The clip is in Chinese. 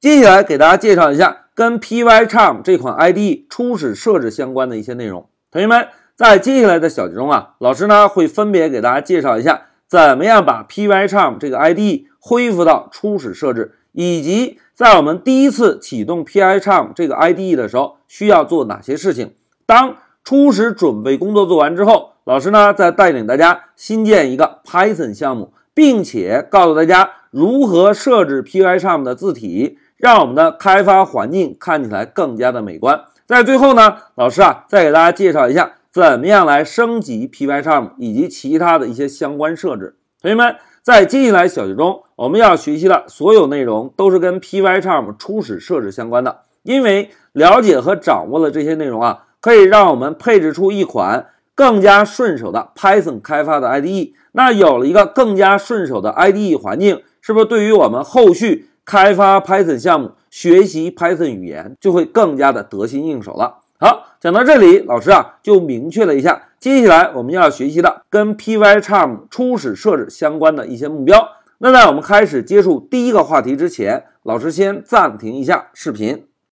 接下来给大家介绍一下跟 Pycharm 这款 IDE 初始设置相关的一些内容。同学们，在接下来的小节中啊，老师呢会分别给大家介绍一下怎么样把 Pycharm 这个 IDE 恢复到初始设置，以及在我们第一次启动 Pycharm 这个 IDE 的时候需要做哪些事情。当初始准备工作做完之后，老师呢再带领大家新建一个 Python 项目，并且告诉大家如何设置 Pycharm 的字体，让我们的开发环境看起来更加的美观。在最后呢，老师啊再给大家介绍一下怎么样来升级 Pycharm 以及其他的一些相关设置。同学们，在接下来小节中，我们要学习的所有内容都是跟 Pycharm 初始设置相关的，因为了解和掌握了这些内容啊。可以让我们配置出一款更加顺手的 Python 开发的 IDE。那有了一个更加顺手的 IDE 环境，是不是对于我们后续开发 Python 项目、学习 Python 语言就会更加的得心应手了？好，讲到这里，老师啊就明确了一下接下来我们要学习的跟 Pycharm 初始设置相关的一些目标。那在我们开始接触第一个话题之前，老师先暂停一下视频。